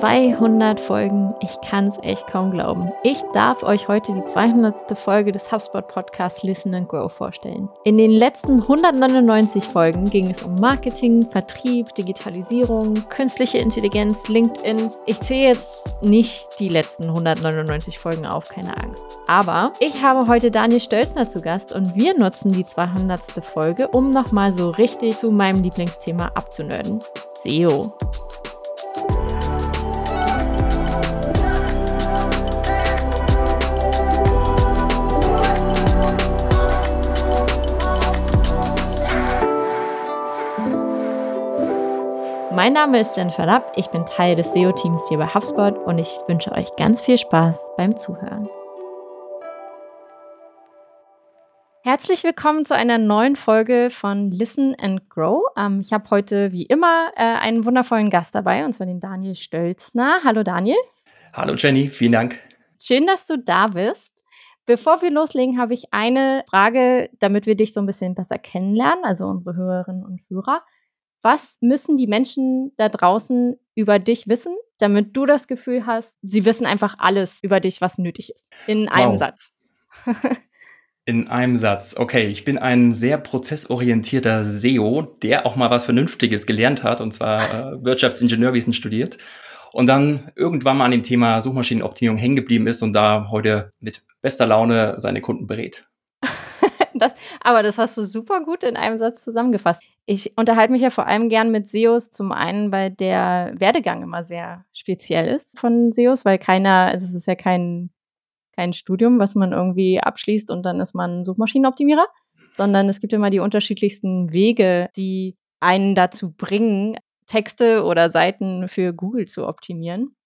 200 Folgen. Ich kann es echt kaum glauben. Ich darf euch heute die 200. Folge des HubSpot Podcasts Listen and Grow vorstellen. In den letzten 199 Folgen ging es um Marketing, Vertrieb, Digitalisierung, künstliche Intelligenz, LinkedIn. Ich zähle jetzt nicht die letzten 199 Folgen auf, keine Angst. Aber ich habe heute Daniel Stölzner zu Gast und wir nutzen die 200. Folge, um nochmal so richtig zu meinem Lieblingsthema abzunörden. SEO. Mein Name ist Jennifer Lapp, ich bin Teil des SEO-Teams hier bei HubSpot und ich wünsche euch ganz viel Spaß beim Zuhören. Herzlich willkommen zu einer neuen Folge von Listen and Grow. Ähm, ich habe heute wie immer äh, einen wundervollen Gast dabei, und zwar den Daniel Stölzner. Hallo Daniel. Hallo Jenny, vielen Dank. Schön, dass du da bist. Bevor wir loslegen, habe ich eine Frage, damit wir dich so ein bisschen besser kennenlernen, also unsere Hörerinnen und Hörer. Was müssen die Menschen da draußen über dich wissen, damit du das Gefühl hast, sie wissen einfach alles über dich, was nötig ist? In einem wow. Satz. In einem Satz. Okay, ich bin ein sehr prozessorientierter SEO, der auch mal was Vernünftiges gelernt hat, und zwar äh, Wirtschaftsingenieurwesen studiert. Und dann irgendwann mal an dem Thema Suchmaschinenoptimierung hängen geblieben ist und da heute mit bester Laune seine Kunden berät. das, aber das hast du super gut in einem Satz zusammengefasst. Ich unterhalte mich ja vor allem gern mit SEOs, zum einen, weil der Werdegang immer sehr speziell ist von SEOs, weil keiner, also es ist ja kein, kein Studium, was man irgendwie abschließt und dann ist man Suchmaschinenoptimierer, sondern es gibt immer die unterschiedlichsten Wege, die einen dazu bringen, Texte oder Seiten für Google zu optimieren.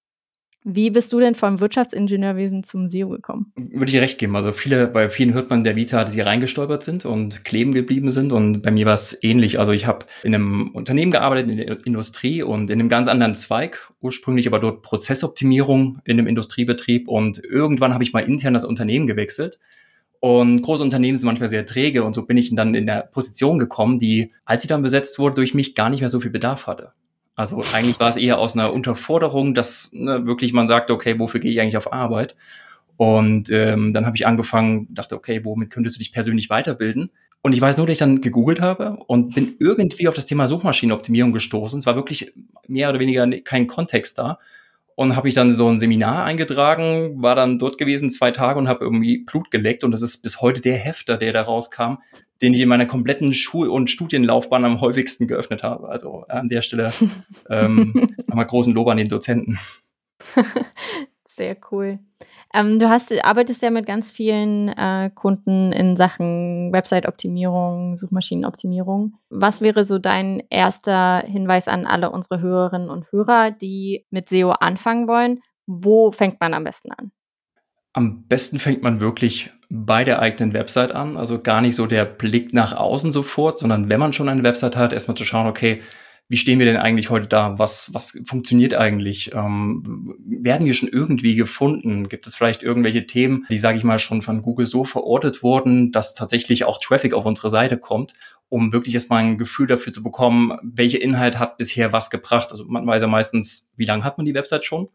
Wie bist du denn vom Wirtschaftsingenieurwesen zum SEO gekommen? Würde ich recht geben. Also viele, bei vielen hört man der Vita, dass sie reingestolpert sind und kleben geblieben sind. Und bei mir war es ähnlich. Also ich habe in einem Unternehmen gearbeitet, in der Industrie und in einem ganz anderen Zweig. Ursprünglich aber dort Prozessoptimierung in einem Industriebetrieb. Und irgendwann habe ich mal intern das Unternehmen gewechselt. Und große Unternehmen sind manchmal sehr träge. Und so bin ich dann in der Position gekommen, die, als sie dann besetzt wurde, durch mich gar nicht mehr so viel Bedarf hatte. Also eigentlich war es eher aus einer Unterforderung, dass ne, wirklich man sagt, okay, wofür gehe ich eigentlich auf Arbeit? Und ähm, dann habe ich angefangen, dachte, okay, womit könntest du dich persönlich weiterbilden? Und ich weiß nur, dass ich dann gegoogelt habe und bin irgendwie auf das Thema Suchmaschinenoptimierung gestoßen. Es war wirklich mehr oder weniger kein Kontext da und habe ich dann so ein Seminar eingetragen, war dann dort gewesen zwei Tage und habe irgendwie Blut geleckt und das ist bis heute der Hefter, der da rauskam, den ich in meiner kompletten Schul- und Studienlaufbahn am häufigsten geöffnet habe. Also an der Stelle ähm, nochmal großen Lob an den Dozenten. Sehr cool. Ähm, du hast, arbeitest ja mit ganz vielen äh, Kunden in Sachen Website-Optimierung, Suchmaschinenoptimierung. Was wäre so dein erster Hinweis an alle unsere Hörerinnen und Hörer, die mit SEO anfangen wollen? Wo fängt man am besten an? Am besten fängt man wirklich bei der eigenen Website an. Also gar nicht so der Blick nach außen sofort, sondern wenn man schon eine Website hat, erstmal zu schauen, okay, wie stehen wir denn eigentlich heute da? Was, was funktioniert eigentlich? Ähm, werden wir schon irgendwie gefunden? Gibt es vielleicht irgendwelche Themen, die, sage ich mal, schon von Google so verortet wurden, dass tatsächlich auch Traffic auf unsere Seite kommt, um wirklich erstmal ein Gefühl dafür zu bekommen, welcher Inhalt hat bisher was gebracht? Also man weiß ja meistens, wie lange hat man die Website schon?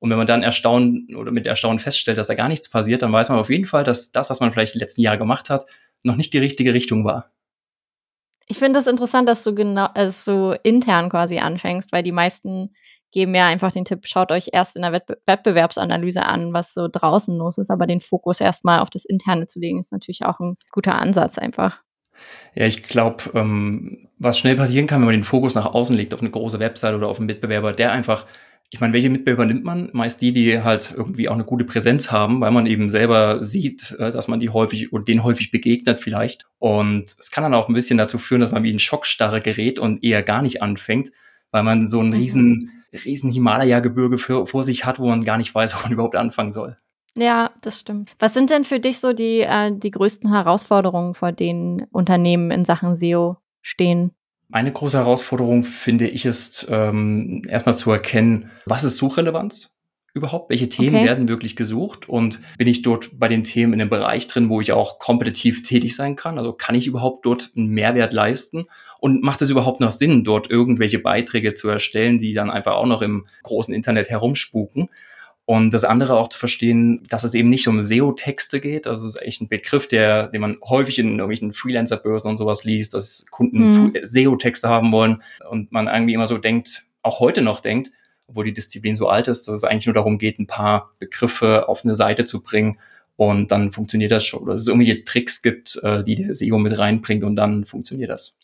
Und wenn man dann erstaunt oder mit Erstaunen feststellt, dass da gar nichts passiert, dann weiß man auf jeden Fall, dass das, was man vielleicht die letzten Jahre gemacht hat, noch nicht die richtige Richtung war. Ich finde es das interessant, dass du genau äh, so intern quasi anfängst, weil die meisten geben ja einfach den Tipp, schaut euch erst in der Wettbe Wettbewerbsanalyse an, was so draußen los ist, aber den Fokus erstmal auf das Interne zu legen, ist natürlich auch ein guter Ansatz einfach. Ja, ich glaube, ähm, was schnell passieren kann, wenn man den Fokus nach außen legt auf eine große Website oder auf einen Mitbewerber, der einfach ich meine, welche Mitbewerber nimmt man? Meist die, die halt irgendwie auch eine gute Präsenz haben, weil man eben selber sieht, äh, dass man die häufig und denen häufig begegnet vielleicht. Und es kann dann auch ein bisschen dazu führen, dass man wie ein Schockstarre gerät und eher gar nicht anfängt, weil man so ein mhm. riesen, riesen Himalaya-Gebirge vor sich hat, wo man gar nicht weiß, wo man überhaupt anfangen soll. Ja, das stimmt. Was sind denn für dich so die, äh, die größten Herausforderungen, vor denen Unternehmen in Sachen SEO stehen? Eine große Herausforderung, finde ich, ist ähm, erstmal zu erkennen, was ist Suchrelevanz überhaupt? Welche Themen okay. werden wirklich gesucht? Und bin ich dort bei den Themen in einem Bereich drin, wo ich auch kompetitiv tätig sein kann? Also kann ich überhaupt dort einen Mehrwert leisten? Und macht es überhaupt noch Sinn, dort irgendwelche Beiträge zu erstellen, die dann einfach auch noch im großen Internet herumspuken? Und das andere auch zu verstehen, dass es eben nicht um SEO-Texte geht. Also es ist echt ein Begriff, der, den man häufig in irgendwelchen Freelancer-Börsen und sowas liest, dass Kunden mhm. SEO-Texte haben wollen und man irgendwie immer so denkt, auch heute noch denkt, obwohl die Disziplin so alt ist, dass es eigentlich nur darum geht, ein paar Begriffe auf eine Seite zu bringen und dann funktioniert das schon. Oder dass es irgendwelche Tricks gibt, äh, die der SEO mit reinbringt und dann funktioniert das.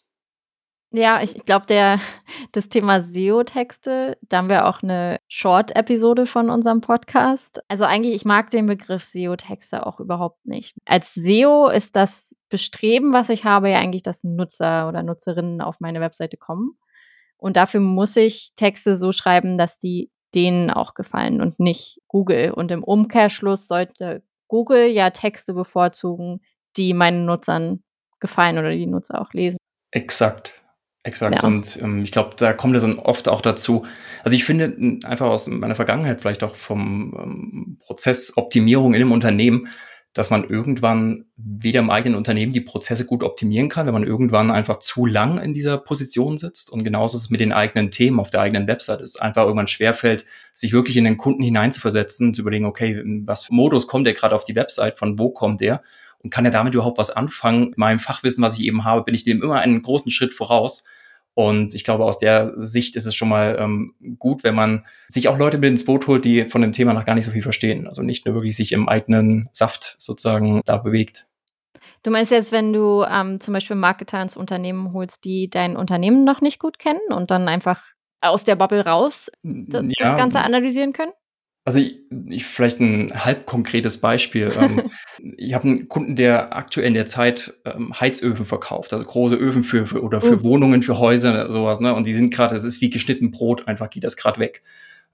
Ja, ich glaube, das Thema SEO-Texte, da haben wir auch eine Short-Episode von unserem Podcast. Also eigentlich, ich mag den Begriff SEO-Texte auch überhaupt nicht. Als SEO ist das Bestreben, was ich habe, ja eigentlich, dass Nutzer oder Nutzerinnen auf meine Webseite kommen. Und dafür muss ich Texte so schreiben, dass die denen auch gefallen und nicht Google. Und im Umkehrschluss sollte Google ja Texte bevorzugen, die meinen Nutzern gefallen oder die Nutzer auch lesen. Exakt. Exakt. Ja. Und ähm, ich glaube, da kommt es dann oft auch dazu. Also ich finde einfach aus meiner Vergangenheit, vielleicht auch vom ähm, Prozess Optimierung in einem Unternehmen, dass man irgendwann weder im eigenen Unternehmen die Prozesse gut optimieren kann, wenn man irgendwann einfach zu lang in dieser Position sitzt. Und genauso ist es mit den eigenen Themen auf der eigenen Website. Es einfach irgendwann schwerfällt, sich wirklich in den Kunden hineinzuversetzen, zu überlegen, okay, was für Modus kommt der gerade auf die Website, von wo kommt der? Und kann er damit überhaupt was anfangen? Mit meinem Fachwissen, was ich eben habe, bin ich dem immer einen großen Schritt voraus. Und ich glaube, aus der Sicht ist es schon mal ähm, gut, wenn man sich auch Leute mit ins Boot holt, die von dem Thema noch gar nicht so viel verstehen. Also nicht nur wirklich sich im eigenen Saft sozusagen da bewegt. Du meinst jetzt, wenn du ähm, zum Beispiel Marketer ins Unternehmen holst, die dein Unternehmen noch nicht gut kennen und dann einfach aus der Bubble raus das, ja, das Ganze analysieren können? Also ich, ich vielleicht ein halb konkretes Beispiel. ähm, ich habe einen Kunden, der aktuell in der Zeit ähm, Heizöfen verkauft, also große Öfen für, für oder für uh. Wohnungen, für Häuser, sowas. Ne? Und die sind gerade, das ist wie geschnitten Brot, einfach geht das gerade weg.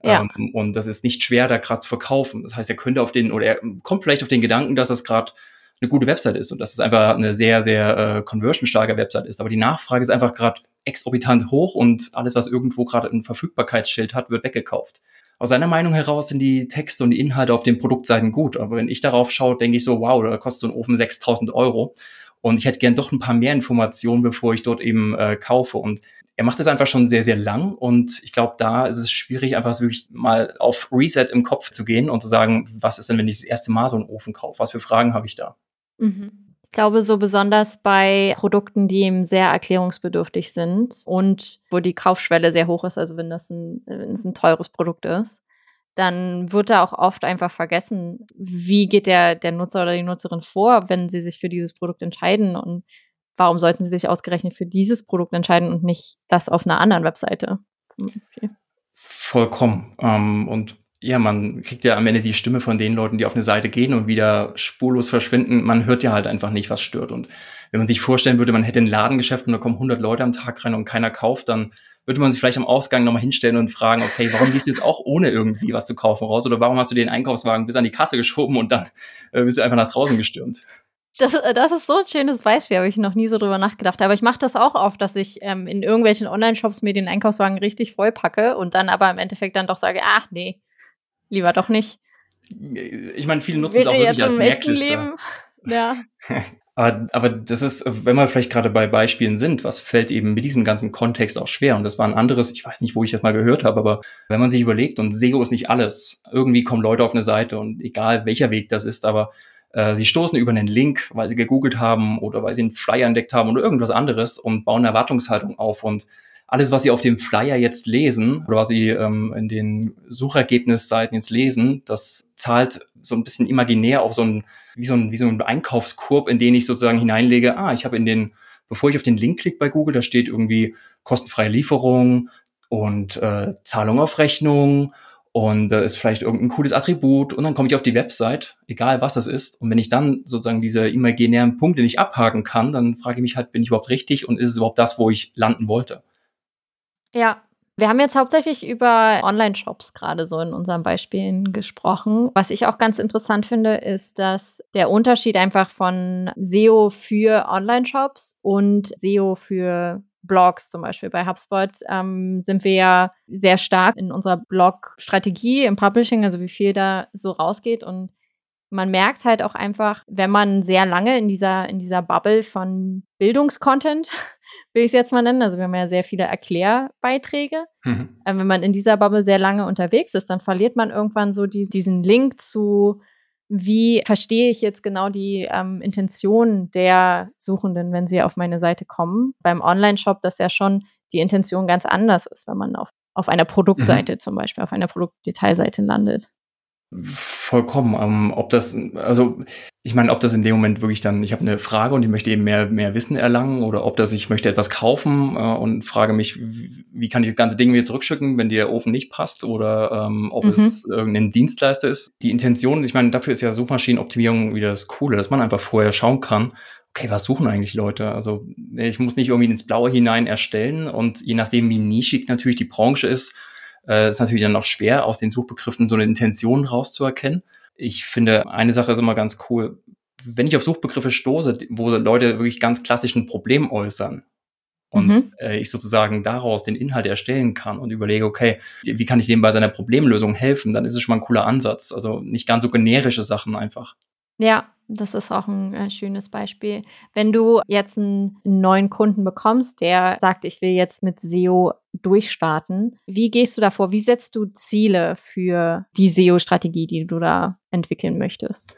Ja. Ähm, und das ist nicht schwer, da gerade zu verkaufen. Das heißt, er könnte auf den oder er kommt vielleicht auf den Gedanken, dass das gerade eine gute Website ist und dass es einfach eine sehr, sehr äh, conversion-starke Website ist. Aber die Nachfrage ist einfach gerade exorbitant hoch und alles, was irgendwo gerade ein Verfügbarkeitsschild hat, wird weggekauft aus seiner Meinung heraus sind die Texte und die Inhalte auf den Produktseiten gut. Aber wenn ich darauf schaue, denke ich so, wow, da kostet so ein Ofen 6000 Euro. Und ich hätte gern doch ein paar mehr Informationen, bevor ich dort eben äh, kaufe. Und er macht das einfach schon sehr, sehr lang. Und ich glaube, da ist es schwierig, einfach wirklich mal auf Reset im Kopf zu gehen und zu sagen, was ist denn, wenn ich das erste Mal so einen Ofen kaufe? Was für Fragen habe ich da? Mhm glaube, so besonders bei Produkten, die eben sehr erklärungsbedürftig sind und wo die Kaufschwelle sehr hoch ist, also wenn das ein, wenn es ein teures Produkt ist, dann wird da auch oft einfach vergessen, wie geht der, der Nutzer oder die Nutzerin vor, wenn sie sich für dieses Produkt entscheiden und warum sollten sie sich ausgerechnet für dieses Produkt entscheiden und nicht das auf einer anderen Webseite. Vollkommen. Ähm, und ja, man kriegt ja am Ende die Stimme von den Leuten, die auf eine Seite gehen und wieder spurlos verschwinden. Man hört ja halt einfach nicht, was stört. Und wenn man sich vorstellen würde, man hätte ein Ladengeschäft und da kommen 100 Leute am Tag rein und keiner kauft, dann würde man sich vielleicht am Ausgang nochmal hinstellen und fragen, okay, warum gehst du jetzt auch ohne irgendwie was zu kaufen raus? Oder warum hast du den Einkaufswagen bis an die Kasse geschoben und dann äh, bist du einfach nach draußen gestürmt? Das, äh, das ist so ein schönes Beispiel, habe ich noch nie so drüber nachgedacht. Aber ich mache das auch oft, dass ich ähm, in irgendwelchen Online-Shops mir den Einkaufswagen richtig voll packe und dann aber im Endeffekt dann doch sage, ach nee, Lieber doch nicht. Ich meine, viele nutzen es auch wirklich als Merkliste. Leben. Ja. aber, aber das ist, wenn wir vielleicht gerade bei Beispielen sind, was fällt eben mit diesem ganzen Kontext auch schwer? Und das war ein anderes, ich weiß nicht, wo ich das mal gehört habe, aber wenn man sich überlegt, und SEO ist nicht alles, irgendwie kommen Leute auf eine Seite und egal welcher Weg das ist, aber äh, sie stoßen über einen Link, weil sie gegoogelt haben oder weil sie einen Flyer entdeckt haben oder irgendwas anderes und bauen eine Erwartungshaltung auf und alles, was Sie auf dem Flyer jetzt lesen oder was Sie ähm, in den Suchergebnisseiten jetzt lesen, das zahlt so ein bisschen imaginär auf so ein, wie so ein, wie so ein Einkaufskorb, in den ich sozusagen hineinlege, ah, ich habe in den, bevor ich auf den Link klicke bei Google, da steht irgendwie kostenfreie Lieferung und äh, Zahlung auf Rechnung und da ist vielleicht irgendein cooles Attribut und dann komme ich auf die Website, egal was das ist. Und wenn ich dann sozusagen diese imaginären Punkte nicht abhaken kann, dann frage ich mich halt, bin ich überhaupt richtig und ist es überhaupt das, wo ich landen wollte? Ja. Wir haben jetzt hauptsächlich über Online-Shops gerade so in unseren Beispielen gesprochen. Was ich auch ganz interessant finde, ist, dass der Unterschied einfach von SEO für Online-Shops und SEO für Blogs zum Beispiel. Bei HubSpot ähm, sind wir ja sehr stark in unserer Blog-Strategie im Publishing, also wie viel da so rausgeht. Und man merkt halt auch einfach, wenn man sehr lange in dieser, in dieser Bubble von Bildungskontent will ich es jetzt mal nennen. Also wir haben ja sehr viele Erklärbeiträge. Mhm. Ähm, wenn man in dieser Bubble sehr lange unterwegs ist, dann verliert man irgendwann so die, diesen Link zu, wie verstehe ich jetzt genau die ähm, Intention der Suchenden, wenn sie auf meine Seite kommen. Beim Online-Shop, das ja schon die Intention ganz anders ist, wenn man auf, auf einer Produktseite mhm. zum Beispiel, auf einer Produktdetailseite landet. Vollkommen. Ähm, ob das, also ich meine, ob das in dem Moment wirklich dann, ich habe eine Frage und ich möchte eben mehr, mehr Wissen erlangen oder ob das, ich möchte etwas kaufen äh, und frage mich, wie, wie kann ich das ganze Ding wieder zurückschicken, wenn der Ofen nicht passt oder ähm, ob mhm. es irgendein Dienstleister ist. Die Intention, ich meine, dafür ist ja Suchmaschinenoptimierung wieder das Coole, dass man einfach vorher schauen kann, okay, was suchen eigentlich Leute? Also ich muss nicht irgendwie ins Blaue hinein erstellen und je nachdem, wie nischig natürlich die Branche ist, äh, ist natürlich dann noch schwer, aus den Suchbegriffen so eine Intention rauszuerkennen. Ich finde, eine Sache ist immer ganz cool. Wenn ich auf Suchbegriffe stoße, wo Leute wirklich ganz klassisch ein Problem äußern und mhm. äh, ich sozusagen daraus den Inhalt erstellen kann und überlege, okay, wie kann ich dem bei seiner Problemlösung helfen, dann ist es schon mal ein cooler Ansatz. Also nicht ganz so generische Sachen einfach. Ja, das ist auch ein äh, schönes Beispiel. Wenn du jetzt einen neuen Kunden bekommst, der sagt, ich will jetzt mit SEO durchstarten, wie gehst du davor? Wie setzt du Ziele für die SEO-Strategie, die du da entwickeln möchtest?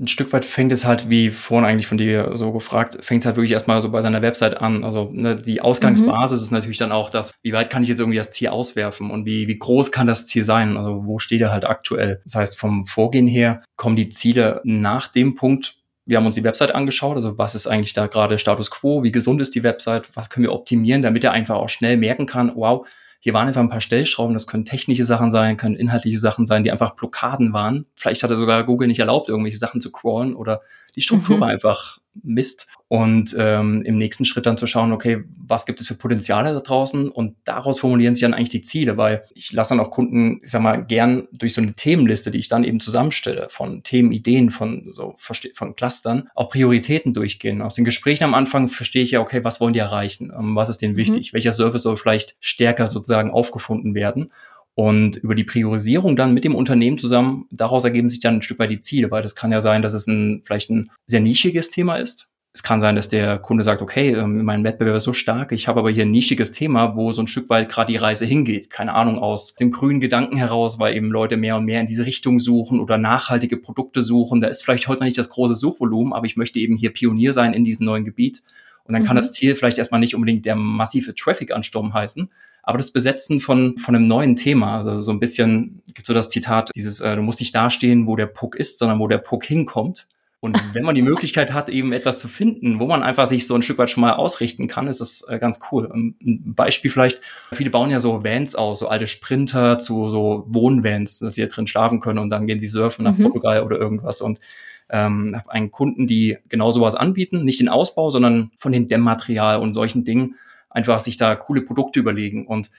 Ein Stück weit fängt es halt, wie vorhin eigentlich von dir so gefragt, fängt es halt wirklich erstmal so bei seiner Website an. Also ne, die Ausgangsbasis mhm. ist natürlich dann auch das, wie weit kann ich jetzt irgendwie das Ziel auswerfen und wie, wie groß kann das Ziel sein? Also wo steht er halt aktuell? Das heißt, vom Vorgehen her kommen die Ziele nach dem Punkt, wir haben uns die Website angeschaut, also was ist eigentlich da gerade Status quo, wie gesund ist die Website, was können wir optimieren, damit er einfach auch schnell merken kann, wow, hier waren einfach ein paar Stellschrauben, das können technische Sachen sein, können inhaltliche Sachen sein, die einfach Blockaden waren. Vielleicht hatte sogar Google nicht erlaubt, irgendwelche Sachen zu crawlen oder die Struktur mhm. war einfach Mist. Und ähm, im nächsten Schritt dann zu schauen, okay, was gibt es für Potenziale da draußen? Und daraus formulieren sich dann eigentlich die Ziele, weil ich lasse dann auch Kunden, ich sag mal, gern durch so eine Themenliste, die ich dann eben zusammenstelle, von Themenideen, von so von Clustern, auch Prioritäten durchgehen. Aus den Gesprächen am Anfang verstehe ich ja, okay, was wollen die erreichen? Ähm, was ist denen mhm. wichtig? Welcher Service soll vielleicht stärker sozusagen aufgefunden werden? Und über die Priorisierung dann mit dem Unternehmen zusammen, daraus ergeben sich dann ein Stück weit die Ziele, weil das kann ja sein, dass es ein vielleicht ein sehr nischiges Thema ist. Es kann sein, dass der Kunde sagt, okay, ähm, mein Wettbewerb ist so stark, ich habe aber hier ein nischiges Thema, wo so ein Stück weit gerade die Reise hingeht. Keine Ahnung, aus dem grünen Gedanken heraus, weil eben Leute mehr und mehr in diese Richtung suchen oder nachhaltige Produkte suchen. Da ist vielleicht heute noch nicht das große Suchvolumen, aber ich möchte eben hier Pionier sein in diesem neuen Gebiet. Und dann mhm. kann das Ziel vielleicht erstmal nicht unbedingt der massive Traffic-Ansturm heißen, aber das Besetzen von, von einem neuen Thema, also so ein bisschen, gibt so das Zitat, dieses, äh, du musst nicht dastehen, wo der Puck ist, sondern wo der Puck hinkommt. Und wenn man die Möglichkeit hat, eben etwas zu finden, wo man einfach sich so ein Stück weit schon mal ausrichten kann, ist das äh, ganz cool. Ein Beispiel vielleicht, viele bauen ja so Vans aus, so alte Sprinter zu so Wohnvans, dass sie hier drin schlafen können und dann gehen sie surfen nach mhm. Portugal oder irgendwas. Und ähm, habe einen Kunden, die genau sowas anbieten, nicht den Ausbau, sondern von den Dämmmaterial und solchen Dingen einfach sich da coole Produkte überlegen. Und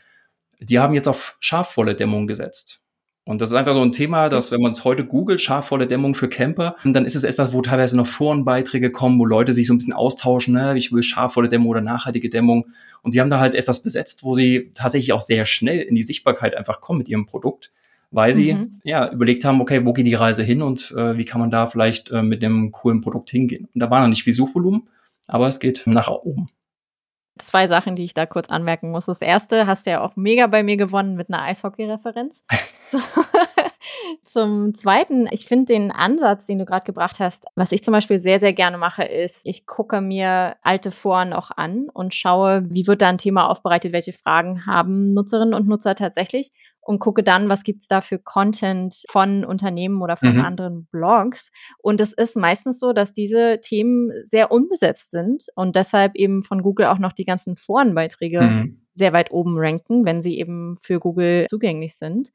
die haben jetzt auf scharfvolle Dämmung gesetzt. Und das ist einfach so ein Thema, dass wenn man es heute googelt, scharfvolle Dämmung für Camper, dann ist es etwas, wo teilweise noch Forenbeiträge kommen, wo Leute sich so ein bisschen austauschen, ne? ich will scharfvolle Dämmung oder nachhaltige Dämmung. Und die haben da halt etwas besetzt, wo sie tatsächlich auch sehr schnell in die Sichtbarkeit einfach kommen mit ihrem Produkt, weil sie mhm. ja überlegt haben, okay, wo geht die Reise hin und äh, wie kann man da vielleicht äh, mit einem coolen Produkt hingehen. Und da war noch nicht viel Suchvolumen, aber es geht nach oben zwei Sachen, die ich da kurz anmerken muss. Das erste hast du ja auch mega bei mir gewonnen mit einer Eishockey-Referenz. so. Zum Zweiten, ich finde den Ansatz, den du gerade gebracht hast, was ich zum Beispiel sehr, sehr gerne mache, ist, ich gucke mir alte Foren auch an und schaue, wie wird da ein Thema aufbereitet, welche Fragen haben Nutzerinnen und Nutzer tatsächlich und gucke dann, was gibt's da für Content von Unternehmen oder von mhm. anderen Blogs. Und es ist meistens so, dass diese Themen sehr unbesetzt sind und deshalb eben von Google auch noch die ganzen Forenbeiträge mhm. sehr weit oben ranken, wenn sie eben für Google zugänglich sind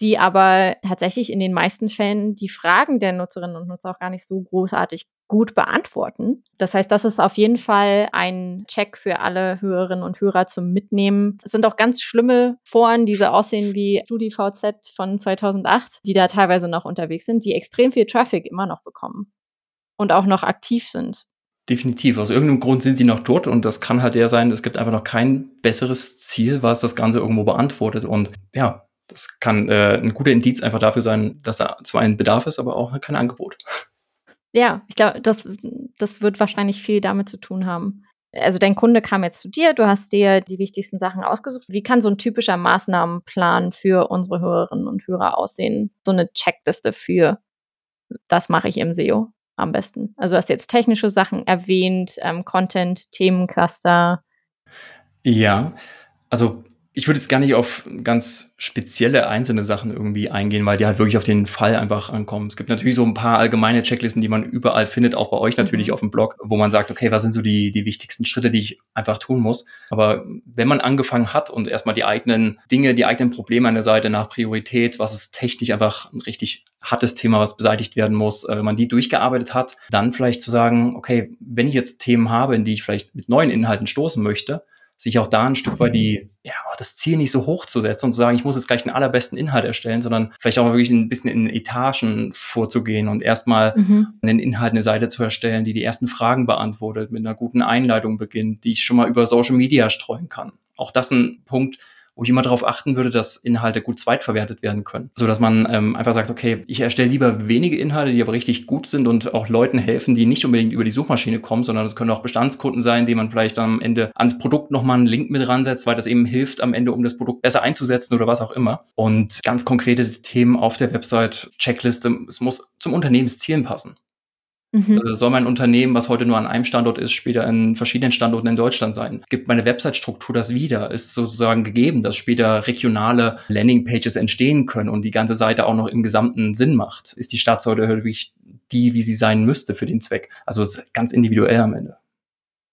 die aber tatsächlich in den meisten Fällen die Fragen der Nutzerinnen und Nutzer auch gar nicht so großartig gut beantworten. Das heißt, das ist auf jeden Fall ein Check für alle Hörerinnen und Hörer zum Mitnehmen. Es sind auch ganz schlimme Foren, die so aussehen wie StudiVZ von 2008, die da teilweise noch unterwegs sind, die extrem viel Traffic immer noch bekommen und auch noch aktiv sind. Definitiv. Aus irgendeinem Grund sind sie noch dort und das kann halt der sein, es gibt einfach noch kein besseres Ziel, was das Ganze irgendwo beantwortet. Und ja, das kann äh, ein guter Indiz einfach dafür sein, dass da zwar ein Bedarf ist, aber auch kein Angebot. Ja, ich glaube, das, das wird wahrscheinlich viel damit zu tun haben. Also dein Kunde kam jetzt zu dir, du hast dir die wichtigsten Sachen ausgesucht. Wie kann so ein typischer Maßnahmenplan für unsere Hörerinnen und Hörer aussehen? So eine Checkliste für, das mache ich im SEO am besten. Also du hast jetzt technische Sachen erwähnt, ähm, Content, Themencluster. Ja, also ich würde jetzt gar nicht auf ganz spezielle einzelne Sachen irgendwie eingehen, weil die halt wirklich auf den Fall einfach ankommen. Es gibt natürlich so ein paar allgemeine Checklisten, die man überall findet, auch bei euch natürlich mhm. auf dem Blog, wo man sagt, okay, was sind so die, die wichtigsten Schritte, die ich einfach tun muss. Aber wenn man angefangen hat und erstmal die eigenen Dinge, die eigenen Probleme an der Seite nach Priorität, was ist technisch einfach ein richtig hartes Thema, was beseitigt werden muss, äh, wenn man die durchgearbeitet hat, dann vielleicht zu sagen, okay, wenn ich jetzt Themen habe, in die ich vielleicht mit neuen Inhalten stoßen möchte, sich auch da ein Stück weit die, ja, das Ziel nicht so hoch zu setzen und zu sagen, ich muss jetzt gleich den allerbesten Inhalt erstellen, sondern vielleicht auch wirklich ein bisschen in Etagen vorzugehen und erstmal mhm. den Inhalt eine Seite zu erstellen, die die ersten Fragen beantwortet, mit einer guten Einleitung beginnt, die ich schon mal über Social Media streuen kann. Auch das ein Punkt, wo ich immer darauf achten würde, dass Inhalte gut zweitverwertet werden können. So dass man ähm, einfach sagt, okay, ich erstelle lieber wenige Inhalte, die aber richtig gut sind und auch Leuten helfen, die nicht unbedingt über die Suchmaschine kommen, sondern es können auch Bestandskunden sein, die man vielleicht am Ende ans Produkt nochmal einen Link mit ransetzt, weil das eben hilft, am Ende, um das Produkt besser einzusetzen oder was auch immer. Und ganz konkrete Themen auf der Website, Checkliste, es muss zum Unternehmenszielen passen. Mhm. Also soll mein Unternehmen, was heute nur an einem Standort ist, später in verschiedenen Standorten in Deutschland sein? Gibt meine Website-Struktur das wieder? Ist sozusagen gegeben, dass später regionale Landingpages entstehen können und die ganze Seite auch noch im gesamten Sinn macht? Ist die Startseite wirklich die, wie sie sein müsste für den Zweck? Also ganz individuell am Ende.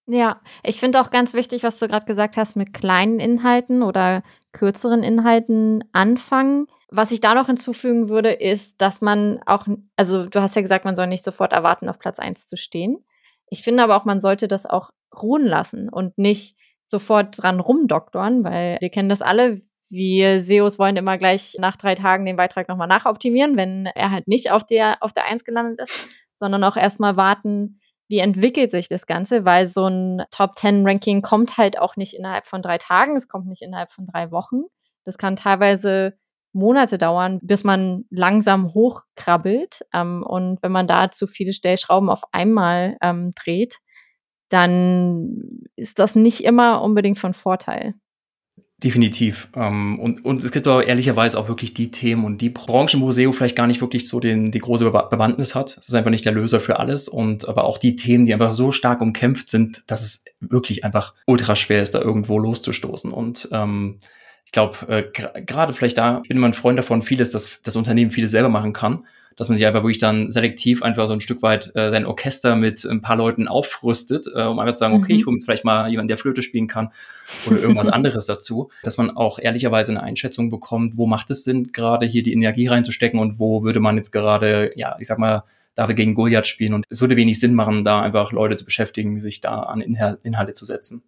Ja, ich finde auch ganz wichtig, was du gerade gesagt hast, mit kleinen Inhalten oder kürzeren Inhalten anfangen was ich da noch hinzufügen würde, ist, dass man auch, also du hast ja gesagt, man soll nicht sofort erwarten, auf Platz 1 zu stehen. Ich finde aber auch, man sollte das auch ruhen lassen und nicht sofort dran rumdoktoren, weil wir kennen das alle. Wir SEOs wollen immer gleich nach drei Tagen den Beitrag nochmal nachoptimieren, wenn er halt nicht auf der, auf der 1 gelandet ist, sondern auch erstmal warten, wie entwickelt sich das Ganze, weil so ein Top 10 Ranking kommt halt auch nicht innerhalb von drei Tagen, es kommt nicht innerhalb von drei Wochen. Das kann teilweise Monate dauern, bis man langsam hochkrabbelt. Ähm, und wenn man da zu viele Stellschrauben auf einmal ähm, dreht, dann ist das nicht immer unbedingt von Vorteil. Definitiv. Ähm, und, und es gibt aber ehrlicherweise auch wirklich die Themen und die Branchen, wo SEO vielleicht gar nicht wirklich so den, die große Bewandtnis hat. Es ist einfach nicht der Löser für alles. Und aber auch die Themen, die einfach so stark umkämpft sind, dass es wirklich einfach ultra schwer ist, da irgendwo loszustoßen. Und ähm, ich glaube, äh, gerade vielleicht da, ich bin immer ein Freund davon, vieles, dass das Unternehmen vieles selber machen kann, dass man sich einfach wirklich dann selektiv einfach so ein Stück weit äh, sein Orchester mit ein paar Leuten aufrüstet, äh, um einfach zu sagen, okay, mhm. ich hole jetzt vielleicht mal jemanden, der Flöte spielen kann oder irgendwas anderes dazu, dass man auch ehrlicherweise eine Einschätzung bekommt, wo macht es Sinn, gerade hier die Energie reinzustecken und wo würde man jetzt gerade, ja, ich sag mal, da wir gegen Goliath spielen und es würde wenig Sinn machen, da einfach Leute zu beschäftigen, sich da an Inhal Inhalte zu setzen.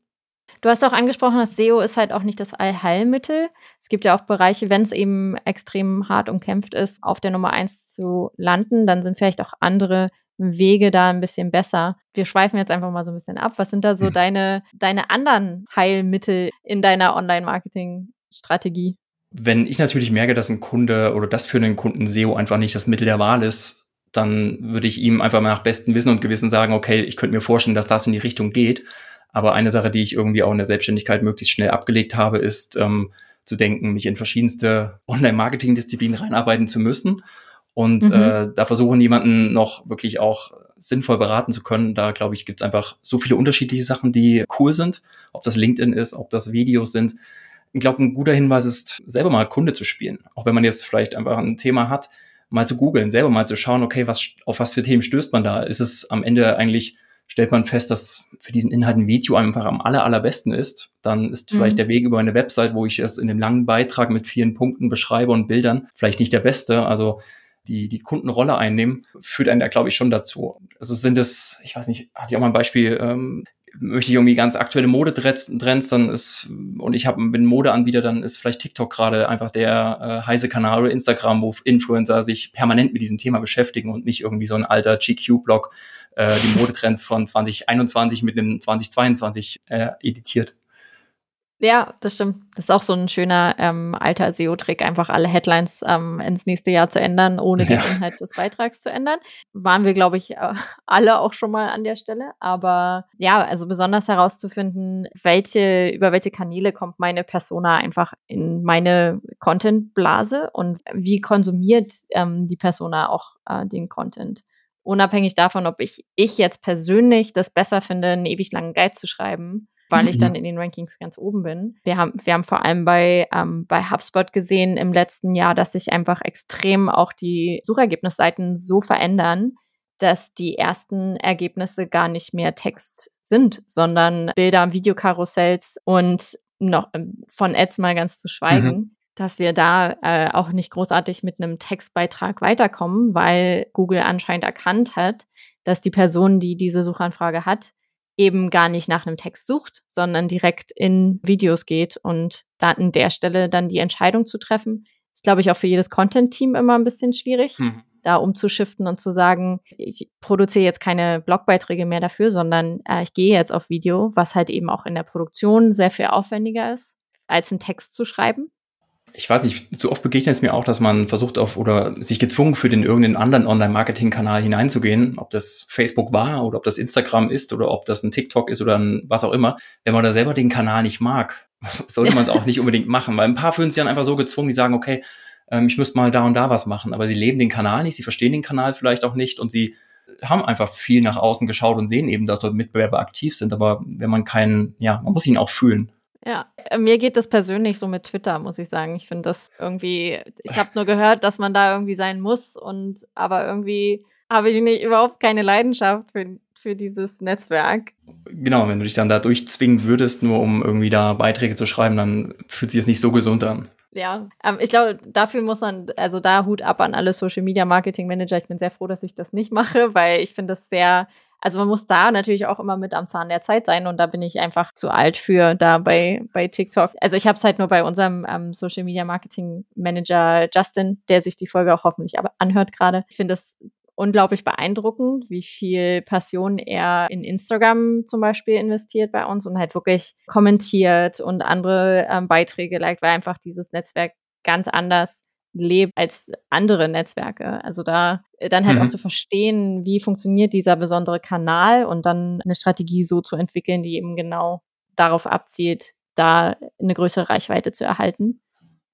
Du hast auch angesprochen, dass SEO ist halt auch nicht das Allheilmittel. Es gibt ja auch Bereiche, wenn es eben extrem hart umkämpft ist, auf der Nummer eins zu landen, dann sind vielleicht auch andere Wege da ein bisschen besser. Wir schweifen jetzt einfach mal so ein bisschen ab. Was sind da so mhm. deine, deine anderen Heilmittel in deiner Online-Marketing-Strategie? Wenn ich natürlich merke, dass ein Kunde oder das für einen Kunden SEO einfach nicht das Mittel der Wahl ist, dann würde ich ihm einfach mal nach bestem Wissen und Gewissen sagen, okay, ich könnte mir vorstellen, dass das in die Richtung geht. Aber eine Sache, die ich irgendwie auch in der Selbstständigkeit möglichst schnell abgelegt habe, ist ähm, zu denken, mich in verschiedenste Online-Marketing-Disziplinen reinarbeiten zu müssen. Und mhm. äh, da versuchen, jemanden noch wirklich auch sinnvoll beraten zu können. Da, glaube ich, gibt es einfach so viele unterschiedliche Sachen, die cool sind. Ob das LinkedIn ist, ob das Videos sind. Ich glaube, ein guter Hinweis ist, selber mal Kunde zu spielen. Auch wenn man jetzt vielleicht einfach ein Thema hat, mal zu googeln, selber mal zu schauen, okay, was, auf was für Themen stößt man da? Ist es am Ende eigentlich stellt man fest, dass für diesen Inhalt ein Video einfach am aller, allerbesten ist, dann ist mhm. vielleicht der Weg über eine Website, wo ich es in dem langen Beitrag mit vielen Punkten beschreibe und Bildern, vielleicht nicht der beste. Also die, die Kundenrolle einnehmen, führt einen da, glaube ich, schon dazu. Also sind es, ich weiß nicht, hatte ich auch mal ein Beispiel, ähm, möchte ich irgendwie ganz aktuelle Modetrends, dann ist, und ich habe einen Modeanbieter, dann ist vielleicht TikTok gerade einfach der äh, heiße Kanal oder Instagram, wo Influencer sich permanent mit diesem Thema beschäftigen und nicht irgendwie so ein alter GQ-Blog äh, die Modetrends von 2021 mit dem 2022 äh, editiert. Ja, das stimmt. Das ist auch so ein schöner ähm, alter SEO-Trick, einfach alle Headlines ähm, ins nächste Jahr zu ändern, ohne den Inhalt des Beitrags zu ändern. Waren wir, glaube ich, äh, alle auch schon mal an der Stelle. Aber ja, also besonders herauszufinden, welche, über welche Kanäle kommt meine Persona einfach in meine Content-Blase und wie konsumiert ähm, die Persona auch äh, den Content unabhängig davon, ob ich, ich jetzt persönlich das besser finde, einen ewig langen Guide zu schreiben weil ich dann mhm. in den Rankings ganz oben bin. Wir haben, wir haben vor allem bei, ähm, bei HubSpot gesehen im letzten Jahr, dass sich einfach extrem auch die Suchergebnisseiten so verändern, dass die ersten Ergebnisse gar nicht mehr Text sind, sondern Bilder, Videokarussells und noch ähm, von Ads mal ganz zu schweigen. Mhm dass wir da äh, auch nicht großartig mit einem Textbeitrag weiterkommen, weil Google anscheinend erkannt hat, dass die Person, die diese Suchanfrage hat, eben gar nicht nach einem Text sucht, sondern direkt in Videos geht und da an der Stelle dann die Entscheidung zu treffen, ist, glaube ich, auch für jedes Content-Team immer ein bisschen schwierig, hm. da umzuschiften und zu sagen, ich produziere jetzt keine Blogbeiträge mehr dafür, sondern äh, ich gehe jetzt auf Video, was halt eben auch in der Produktion sehr viel aufwendiger ist, als einen Text zu schreiben ich weiß nicht, zu oft begegnet es mir auch, dass man versucht auf oder sich gezwungen für den irgendeinen anderen Online-Marketing-Kanal hineinzugehen, ob das Facebook war oder ob das Instagram ist oder ob das ein TikTok ist oder ein was auch immer. Wenn man da selber den Kanal nicht mag, sollte man es auch nicht unbedingt machen, weil ein paar fühlen sich dann einfach so gezwungen, die sagen, okay, ähm, ich müsste mal da und da was machen, aber sie leben den Kanal nicht, sie verstehen den Kanal vielleicht auch nicht und sie haben einfach viel nach außen geschaut und sehen eben, dass dort Mitbewerber aktiv sind, aber wenn man keinen, ja, man muss ihn auch fühlen. Ja, mir geht das persönlich so mit Twitter, muss ich sagen. Ich finde das irgendwie, ich habe nur gehört, dass man da irgendwie sein muss und aber irgendwie habe ich nicht, überhaupt keine Leidenschaft für, für dieses Netzwerk. Genau, wenn du dich dann da durchzwingen würdest, nur um irgendwie da Beiträge zu schreiben, dann fühlt sich das nicht so gesund an. Ja, ähm, ich glaube, dafür muss man, also da Hut ab an alle Social Media Marketing Manager. Ich bin sehr froh, dass ich das nicht mache, weil ich finde das sehr also man muss da natürlich auch immer mit am Zahn der Zeit sein und da bin ich einfach zu alt für da bei, bei TikTok. Also ich habe es halt nur bei unserem ähm, Social Media Marketing Manager Justin, der sich die Folge auch hoffentlich aber anhört gerade. Ich finde das unglaublich beeindruckend, wie viel Passion er in Instagram zum Beispiel investiert bei uns und halt wirklich kommentiert und andere ähm, Beiträge liked, weil einfach dieses Netzwerk ganz anders lebt als andere Netzwerke. Also da äh, dann halt mhm. auch zu verstehen, wie funktioniert dieser besondere Kanal und dann eine Strategie so zu entwickeln, die eben genau darauf abzielt, da eine größere Reichweite zu erhalten.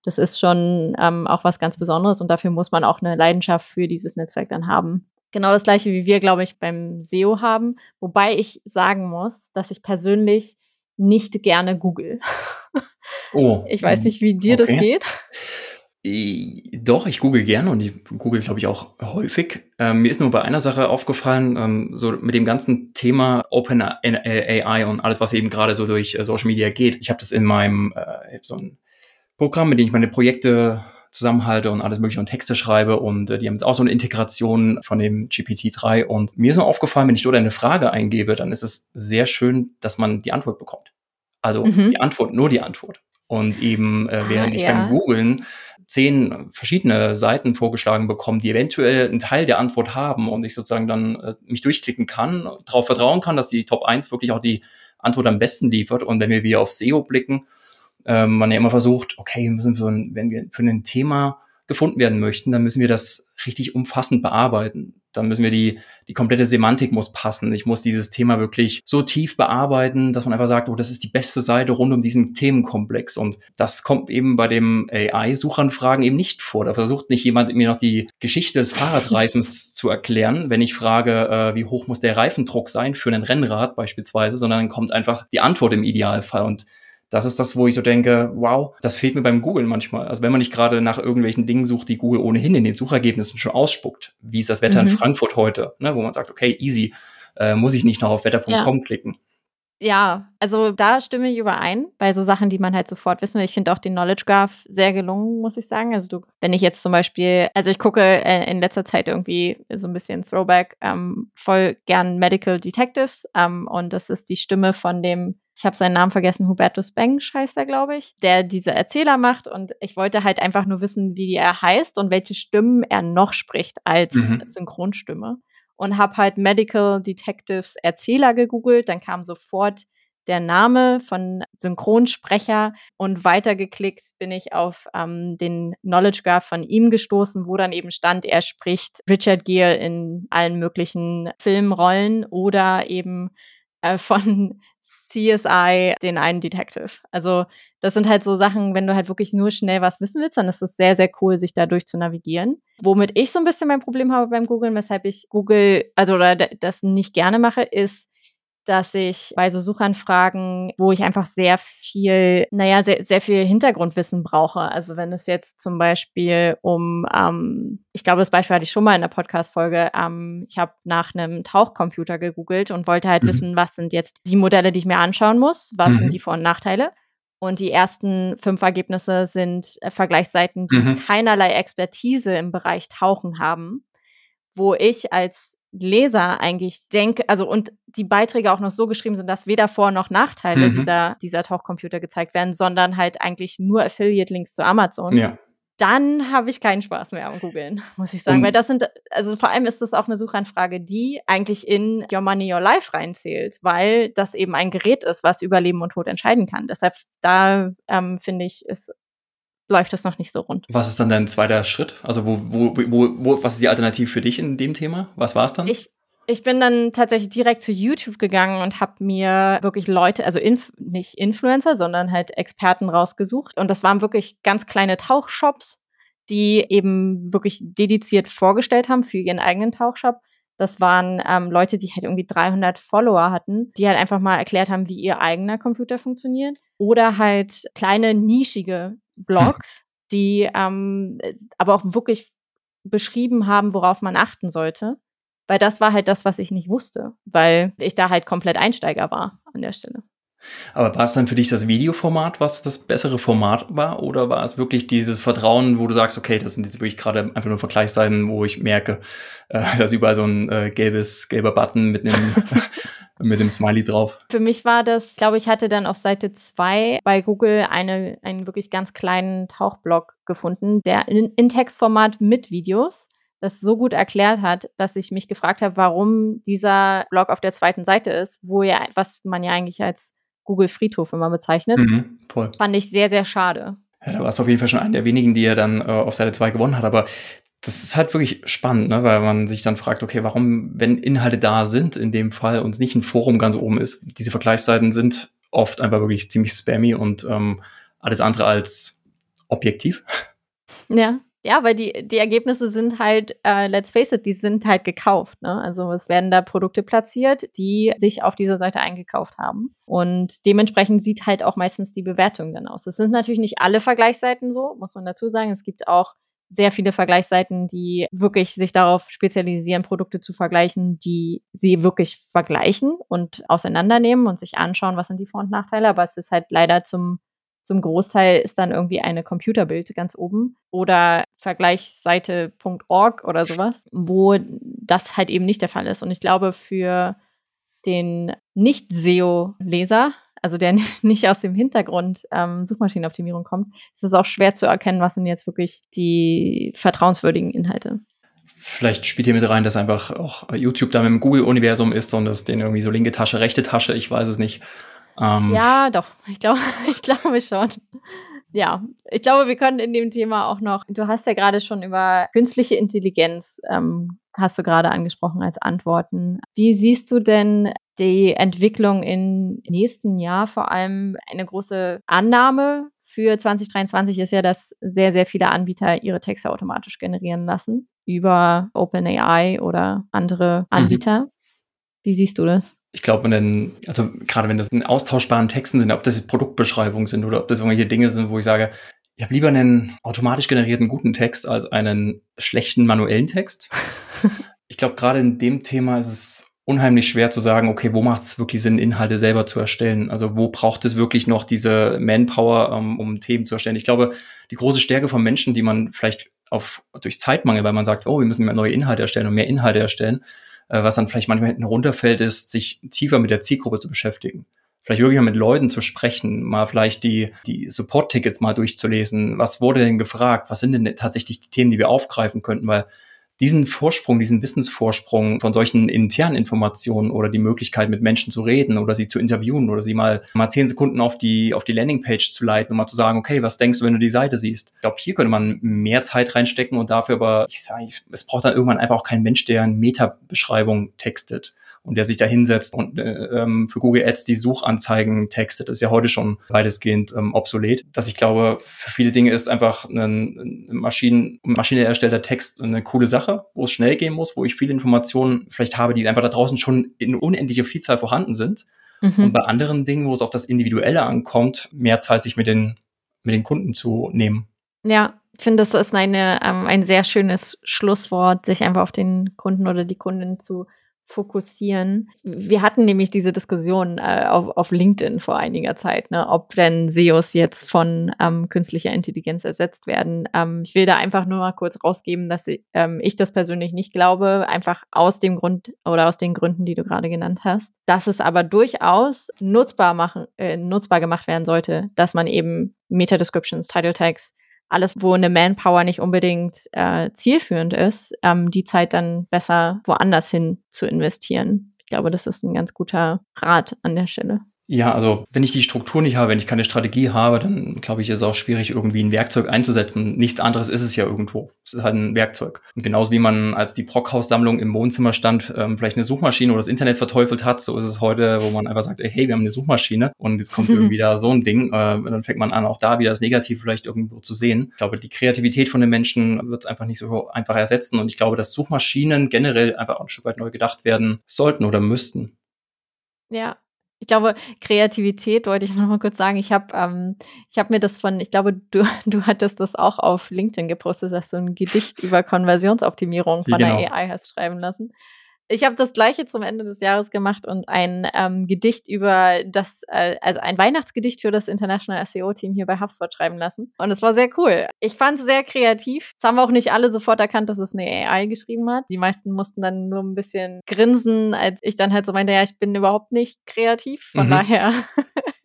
Das ist schon ähm, auch was ganz Besonderes und dafür muss man auch eine Leidenschaft für dieses Netzwerk dann haben. Genau das gleiche wie wir, glaube ich, beim SEO haben. Wobei ich sagen muss, dass ich persönlich nicht gerne google. Oh. Ich weiß nicht, wie dir okay. das geht. Doch, ich google gerne und ich google, glaube ich, auch häufig. Ähm, mir ist nur bei einer Sache aufgefallen, ähm, so mit dem ganzen Thema Open AI und alles, was eben gerade so durch äh, Social Media geht. Ich habe das in meinem äh, so ein Programm, mit dem ich meine Projekte zusammenhalte und alles mögliche und Texte schreibe und äh, die haben jetzt auch so eine Integration von dem GPT-3 und mir ist nur aufgefallen, wenn ich dort eine Frage eingebe, dann ist es sehr schön, dass man die Antwort bekommt. Also mhm. die Antwort, nur die Antwort. Und eben, äh, während ah, ich ja. beim Googlen zehn verschiedene Seiten vorgeschlagen bekommen, die eventuell einen Teil der Antwort haben und ich sozusagen dann äh, mich durchklicken kann, darauf vertrauen kann, dass die Top 1 wirklich auch die Antwort am besten liefert. Und wenn wir wieder auf SEO blicken, ähm, man ja immer versucht, okay, müssen so ein, wenn wir für ein Thema gefunden werden möchten, dann müssen wir das richtig umfassend bearbeiten. Dann müssen wir die, die komplette Semantik muss passen. Ich muss dieses Thema wirklich so tief bearbeiten, dass man einfach sagt, oh, das ist die beste Seite rund um diesen Themenkomplex. Und das kommt eben bei dem AI-Suchanfragen eben nicht vor. Da versucht nicht jemand mir noch die Geschichte des Fahrradreifens zu erklären, wenn ich frage, äh, wie hoch muss der Reifendruck sein für ein Rennrad beispielsweise, sondern dann kommt einfach die Antwort im Idealfall. Und das ist das, wo ich so denke, wow, das fehlt mir beim Google manchmal. Also wenn man nicht gerade nach irgendwelchen Dingen sucht, die Google ohnehin in den Suchergebnissen schon ausspuckt. Wie ist das Wetter mhm. in Frankfurt heute? Ne, wo man sagt, okay, easy, äh, muss ich nicht noch auf wetter.com ja. klicken. Ja, also da stimme ich überein bei so Sachen, die man halt sofort wissen will. Ich finde auch den Knowledge Graph sehr gelungen, muss ich sagen. Also du, wenn ich jetzt zum Beispiel, also ich gucke äh, in letzter Zeit irgendwie so ein bisschen Throwback ähm, voll gern Medical Detectives ähm, und das ist die Stimme von dem ich habe seinen Namen vergessen, Hubertus Bengsch heißt er, glaube ich, der diese Erzähler macht. Und ich wollte halt einfach nur wissen, wie er heißt und welche Stimmen er noch spricht als mhm. Synchronstimme. Und habe halt Medical Detectives Erzähler gegoogelt. Dann kam sofort der Name von Synchronsprecher und weitergeklickt bin ich auf ähm, den Knowledge Graph von ihm gestoßen, wo dann eben stand, er spricht Richard Gere in allen möglichen Filmrollen oder eben äh, von CSI den einen Detective. Also das sind halt so Sachen, wenn du halt wirklich nur schnell was wissen willst, dann ist es sehr, sehr cool, sich da durch zu navigieren. Womit ich so ein bisschen mein Problem habe beim Googlen, weshalb ich Google, also oder das nicht gerne mache, ist, dass ich bei so Suchanfragen, wo ich einfach sehr viel, naja, sehr, sehr viel Hintergrundwissen brauche. Also wenn es jetzt zum Beispiel um, ähm, ich glaube, das Beispiel hatte ich schon mal in der Podcast-Folge, ähm, ich habe nach einem Tauchcomputer gegoogelt und wollte halt mhm. wissen, was sind jetzt die Modelle, die ich mir anschauen muss, was mhm. sind die Vor- und Nachteile. Und die ersten fünf Ergebnisse sind äh, Vergleichsseiten, die mhm. keinerlei Expertise im Bereich Tauchen haben, wo ich als Leser eigentlich denke, also und die Beiträge auch noch so geschrieben sind, dass weder Vor- noch Nachteile mhm. dieser, dieser Tauchcomputer gezeigt werden, sondern halt eigentlich nur Affiliate-Links zu Amazon. Ja. Dann habe ich keinen Spaß mehr am Googeln, muss ich sagen. Und? Weil das sind, also vor allem ist das auch eine Suchanfrage, die eigentlich in Your Money, Your Life reinzählt, weil das eben ein Gerät ist, was über Leben und Tod entscheiden kann. Deshalb, da ähm, finde ich, ist läuft das noch nicht so rund. Was ist dann dein zweiter Schritt? Also wo, wo, wo, wo was ist die Alternative für dich in dem Thema? Was war es dann? Ich, ich bin dann tatsächlich direkt zu YouTube gegangen und habe mir wirklich Leute, also Inf nicht Influencer, sondern halt Experten rausgesucht. Und das waren wirklich ganz kleine Tauchshops, die eben wirklich dediziert vorgestellt haben für ihren eigenen Tauchshop. Das waren ähm, Leute, die halt irgendwie 300 Follower hatten, die halt einfach mal erklärt haben, wie ihr eigener Computer funktioniert. Oder halt kleine nischige Blogs, hm. die ähm, aber auch wirklich beschrieben haben, worauf man achten sollte. Weil das war halt das, was ich nicht wusste, weil ich da halt komplett Einsteiger war an der Stelle. Aber war es dann für dich das Videoformat, was das bessere Format war? Oder war es wirklich dieses Vertrauen, wo du sagst, okay, das sind jetzt wirklich gerade einfach nur Vergleichsseiten, wo ich merke, äh, dass überall so ein äh, gelbes, gelber Button mit einem mit dem Smiley drauf. Für mich war das, glaube ich, hatte dann auf Seite 2 bei Google eine, einen wirklich ganz kleinen Tauchblog gefunden, der in, in Textformat mit Videos das so gut erklärt hat, dass ich mich gefragt habe, warum dieser Blog auf der zweiten Seite ist, wo ja, was man ja eigentlich als Google Friedhof immer bezeichnet. Mhm, voll. Fand ich sehr, sehr schade. Ja, da war es auf jeden Fall schon einer der wenigen, die er dann äh, auf Seite 2 gewonnen hat. Aber das ist halt wirklich spannend, ne? weil man sich dann fragt, okay, warum, wenn Inhalte da sind, in dem Fall und es nicht ein Forum ganz oben ist, diese Vergleichsseiten sind oft einfach wirklich ziemlich spammy und ähm, alles andere als objektiv. Ja. Ja, weil die, die Ergebnisse sind halt, äh, let's face it, die sind halt gekauft. Ne? Also es werden da Produkte platziert, die sich auf dieser Seite eingekauft haben. Und dementsprechend sieht halt auch meistens die Bewertung dann aus. Es sind natürlich nicht alle Vergleichsseiten so, muss man dazu sagen. Es gibt auch sehr viele Vergleichsseiten, die wirklich sich darauf spezialisieren, Produkte zu vergleichen, die sie wirklich vergleichen und auseinandernehmen und sich anschauen, was sind die Vor- und Nachteile. Aber es ist halt leider zum zum Großteil ist dann irgendwie eine Computerbild ganz oben oder Vergleichsseite.org oder sowas, wo das halt eben nicht der Fall ist. Und ich glaube, für den Nicht-SEO-Leser, also der nicht aus dem Hintergrund ähm, Suchmaschinenoptimierung kommt, ist es auch schwer zu erkennen, was sind jetzt wirklich die vertrauenswürdigen Inhalte. Vielleicht spielt hier mit rein, dass einfach auch YouTube da mit dem Google-Universum ist und es den irgendwie so linke Tasche, rechte Tasche, ich weiß es nicht. Ähm, ja, doch. Ich glaube, ich glaube schon. Ja, ich glaube, wir können in dem Thema auch noch, du hast ja gerade schon über künstliche Intelligenz, ähm, hast du gerade angesprochen als Antworten. Wie siehst du denn die Entwicklung im nächsten Jahr vor allem eine große Annahme für 2023 ist ja, dass sehr, sehr viele Anbieter ihre Texte automatisch generieren lassen über OpenAI oder andere mhm. Anbieter. Mhm. Wie siehst du das? ich glaube, also gerade wenn das in austauschbaren Texten sind, ob das jetzt Produktbeschreibungen sind oder ob das irgendwelche Dinge sind, wo ich sage, ich habe lieber einen automatisch generierten guten Text als einen schlechten manuellen Text. ich glaube, gerade in dem Thema ist es unheimlich schwer zu sagen, okay, wo macht es wirklich Sinn, Inhalte selber zu erstellen? Also wo braucht es wirklich noch diese Manpower, um, um Themen zu erstellen? Ich glaube, die große Stärke von Menschen, die man vielleicht auf, durch Zeitmangel, weil man sagt, oh, wir müssen mehr neue Inhalte erstellen und mehr Inhalte erstellen, was dann vielleicht manchmal hinten runterfällt, ist, sich tiefer mit der Zielgruppe zu beschäftigen. Vielleicht wirklich mal mit Leuten zu sprechen, mal vielleicht die, die Support-Tickets mal durchzulesen. Was wurde denn gefragt? Was sind denn tatsächlich die Themen, die wir aufgreifen könnten? Weil diesen Vorsprung, diesen Wissensvorsprung von solchen internen Informationen oder die Möglichkeit, mit Menschen zu reden oder sie zu interviewen oder sie mal, mal zehn Sekunden auf die, auf die Landingpage zu leiten und mal zu sagen, okay, was denkst du, wenn du die Seite siehst? Ich glaube, hier könnte man mehr Zeit reinstecken und dafür aber, ich sage, es braucht dann irgendwann einfach auch kein Mensch, der eine Meta-Beschreibung textet und der sich da hinsetzt und äh, ähm, für Google Ads die Suchanzeigen textet, ist ja heute schon weitestgehend ähm, obsolet. Dass ich glaube, für viele Dinge ist einfach ein, ein Maschinen, maschinell erstellter Text eine coole Sache, wo es schnell gehen muss, wo ich viele Informationen vielleicht habe, die einfach da draußen schon in unendlicher Vielzahl vorhanden sind. Mhm. Und bei anderen Dingen, wo es auf das Individuelle ankommt, mehr Zeit sich mit den, mit den Kunden zu nehmen. Ja, ich finde, das ist eine, ähm, ein sehr schönes Schlusswort, sich einfach auf den Kunden oder die Kundin zu fokussieren. Wir hatten nämlich diese Diskussion äh, auf, auf LinkedIn vor einiger Zeit, ne, ob denn SEOs jetzt von ähm, künstlicher Intelligenz ersetzt werden. Ähm, ich will da einfach nur mal kurz rausgeben, dass ich, ähm, ich das persönlich nicht glaube, einfach aus dem Grund oder aus den Gründen, die du gerade genannt hast, dass es aber durchaus nutzbar machen, äh, nutzbar gemacht werden sollte, dass man eben Meta-Descriptions, Title Tags alles, wo eine Manpower nicht unbedingt äh, zielführend ist, ähm, die Zeit dann besser woanders hin zu investieren. Ich glaube, das ist ein ganz guter Rat an der Stelle. Ja, also wenn ich die Struktur nicht habe, wenn ich keine Strategie habe, dann glaube ich, ist es auch schwierig, irgendwie ein Werkzeug einzusetzen. Nichts anderes ist es ja irgendwo. Es ist halt ein Werkzeug. Und genauso wie man als die Brockhaus-Sammlung im Wohnzimmer stand, ähm, vielleicht eine Suchmaschine oder das Internet verteufelt hat, so ist es heute, wo man einfach sagt, ey, hey, wir haben eine Suchmaschine und jetzt kommt irgendwie da so ein Ding. Äh, dann fängt man an, auch da wieder das Negativ vielleicht irgendwo zu sehen. Ich glaube, die Kreativität von den Menschen wird es einfach nicht so einfach ersetzen. Und ich glaube, dass Suchmaschinen generell einfach auch ein Stück weit neu gedacht werden sollten oder müssten. Ja, ich glaube, Kreativität wollte ich noch mal kurz sagen. Ich habe ähm, ich hab mir das von, ich glaube, du, du hattest das auch auf LinkedIn gepostet, dass du ein Gedicht über Konversionsoptimierung von genau. der AI hast schreiben lassen. Ich habe das gleiche zum Ende des Jahres gemacht und ein ähm, Gedicht über das, äh, also ein Weihnachtsgedicht für das International SEO-Team hier bei HubSpot schreiben lassen. Und es war sehr cool. Ich fand es sehr kreativ. Es haben auch nicht alle sofort erkannt, dass es eine AI geschrieben hat. Die meisten mussten dann nur ein bisschen grinsen, als ich dann halt so meinte, ja, ich bin überhaupt nicht kreativ. Von mhm. daher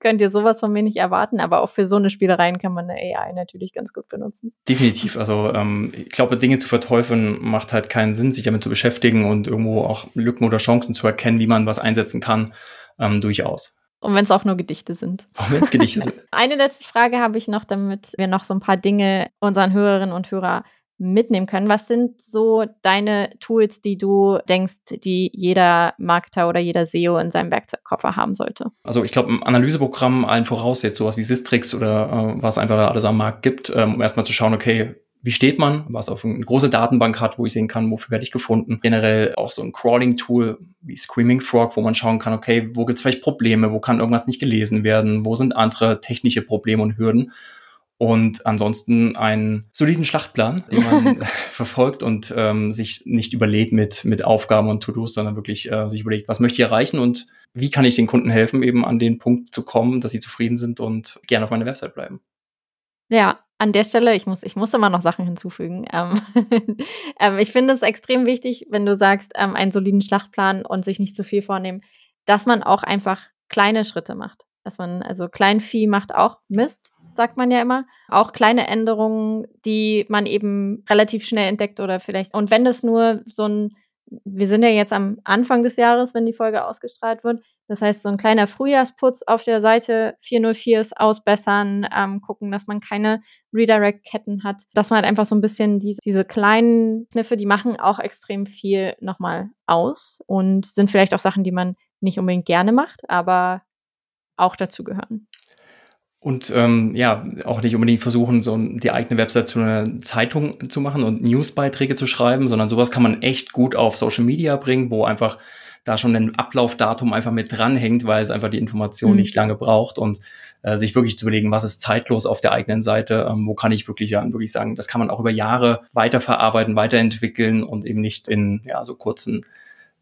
könnt ihr sowas von mir nicht erwarten. Aber auch für so eine Spielereien kann man eine AI natürlich ganz gut benutzen. Definitiv. Also ähm, ich glaube, Dinge zu verteufeln macht halt keinen Sinn, sich damit zu beschäftigen und irgendwo auch Lücken oder Chancen zu erkennen, wie man was einsetzen kann, ähm, durchaus. Und wenn es auch nur Gedichte sind. Auch wenn es Gedichte sind. Eine letzte Frage habe ich noch, damit wir noch so ein paar Dinge unseren Hörerinnen und Hörern mitnehmen können. Was sind so deine Tools, die du denkst, die jeder Marketer oder jeder SEO in seinem Werkzeugkoffer haben sollte? Also ich glaube, ein Analyseprogramm allen voraus, jetzt sowas wie Sistrix oder äh, was einfach alles am Markt gibt, ähm, um erstmal zu schauen, okay, wie steht man, was auf eine große Datenbank hat, wo ich sehen kann, wofür werde ich gefunden. Generell auch so ein Crawling-Tool wie Screaming Frog, wo man schauen kann, okay, wo gibt es vielleicht Probleme, wo kann irgendwas nicht gelesen werden, wo sind andere technische Probleme und Hürden und ansonsten einen soliden Schlachtplan, den man verfolgt und ähm, sich nicht überlegt mit, mit Aufgaben und To-Dos, sondern wirklich äh, sich überlegt, was möchte ich erreichen und wie kann ich den Kunden helfen, eben an den Punkt zu kommen, dass sie zufrieden sind und gerne auf meiner Website bleiben. Ja, an der Stelle, ich muss, ich muss immer noch Sachen hinzufügen. Ähm, ähm, ich finde es extrem wichtig, wenn du sagst, ähm, einen soliden Schlachtplan und sich nicht zu viel vornehmen, dass man auch einfach kleine Schritte macht. Dass man, also Kleinvieh macht auch Mist sagt man ja immer. Auch kleine Änderungen, die man eben relativ schnell entdeckt oder vielleicht. Und wenn das nur so ein, wir sind ja jetzt am Anfang des Jahres, wenn die Folge ausgestrahlt wird. Das heißt, so ein kleiner Frühjahrsputz auf der Seite 404 ist ausbessern, ähm, gucken, dass man keine Redirect-Ketten hat, dass man halt einfach so ein bisschen diese, diese kleinen Kniffe, die machen auch extrem viel nochmal aus und sind vielleicht auch Sachen, die man nicht unbedingt gerne macht, aber auch dazu gehören. Und ähm, ja, auch nicht unbedingt versuchen, so die eigene Website zu einer Zeitung zu machen und Newsbeiträge zu schreiben, sondern sowas kann man echt gut auf Social Media bringen, wo einfach da schon ein Ablaufdatum einfach mit dranhängt, weil es einfach die Information mhm. nicht lange braucht und äh, sich wirklich zu überlegen, was ist zeitlos auf der eigenen Seite, ähm, wo kann ich wirklich ja wirklich sagen, das kann man auch über Jahre weiterverarbeiten, weiterentwickeln und eben nicht in ja so kurzen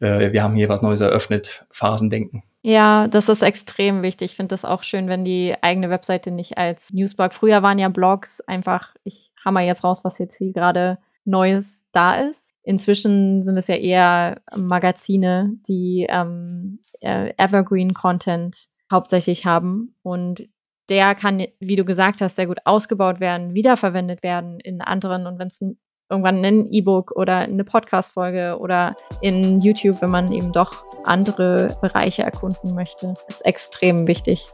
äh, wir haben hier was Neues eröffnet, Phasen denken. Ja, das ist extrem wichtig. Ich finde das auch schön, wenn die eigene Webseite nicht als Newsblog. Früher waren ja Blogs einfach, ich hammer jetzt raus, was jetzt hier gerade Neues da ist. Inzwischen sind es ja eher Magazine, die ähm, äh, Evergreen-Content hauptsächlich haben. Und der kann, wie du gesagt hast, sehr gut ausgebaut werden, wiederverwendet werden in anderen. Und wenn es irgendwann ein E-Book oder eine Podcast-Folge oder in YouTube, wenn man eben doch andere Bereiche erkunden möchte. Ist extrem wichtig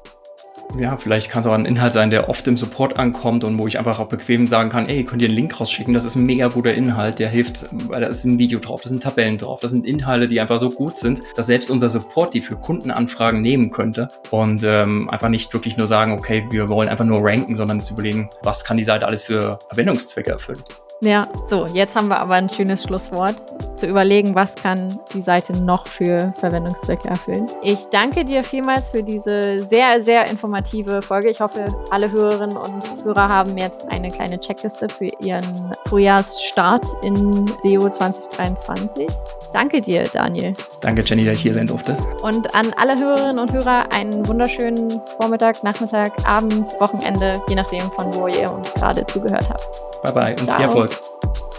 ja, vielleicht kann es auch ein Inhalt sein, der oft im Support ankommt und wo ich einfach auch bequem sagen kann, ey, könnt ihr einen Link rausschicken, das ist ein mega guter Inhalt, der hilft, weil da ist ein Video drauf, da sind Tabellen drauf, das sind Inhalte, die einfach so gut sind, dass selbst unser Support die für Kundenanfragen nehmen könnte und ähm, einfach nicht wirklich nur sagen, okay, wir wollen einfach nur ranken, sondern zu überlegen, was kann die Seite alles für Verwendungszwecke erfüllen. Ja, so, jetzt haben wir aber ein schönes Schlusswort, zu überlegen, was kann die Seite noch für Verwendungszwecke erfüllen. Ich danke dir vielmals für diese sehr, sehr informative Folge. Ich hoffe, alle Hörerinnen und Hörer haben jetzt eine kleine Checkliste für ihren Frühjahrsstart in SEO 2023. Danke dir, Daniel. Danke, Jenny, dass ich hier sein durfte. Und an alle Hörerinnen und Hörer einen wunderschönen Vormittag, Nachmittag, Abend, Wochenende, je nachdem, von wo ihr uns gerade zugehört habt. Bye bye und Ciao. viel Erfolg. Вот.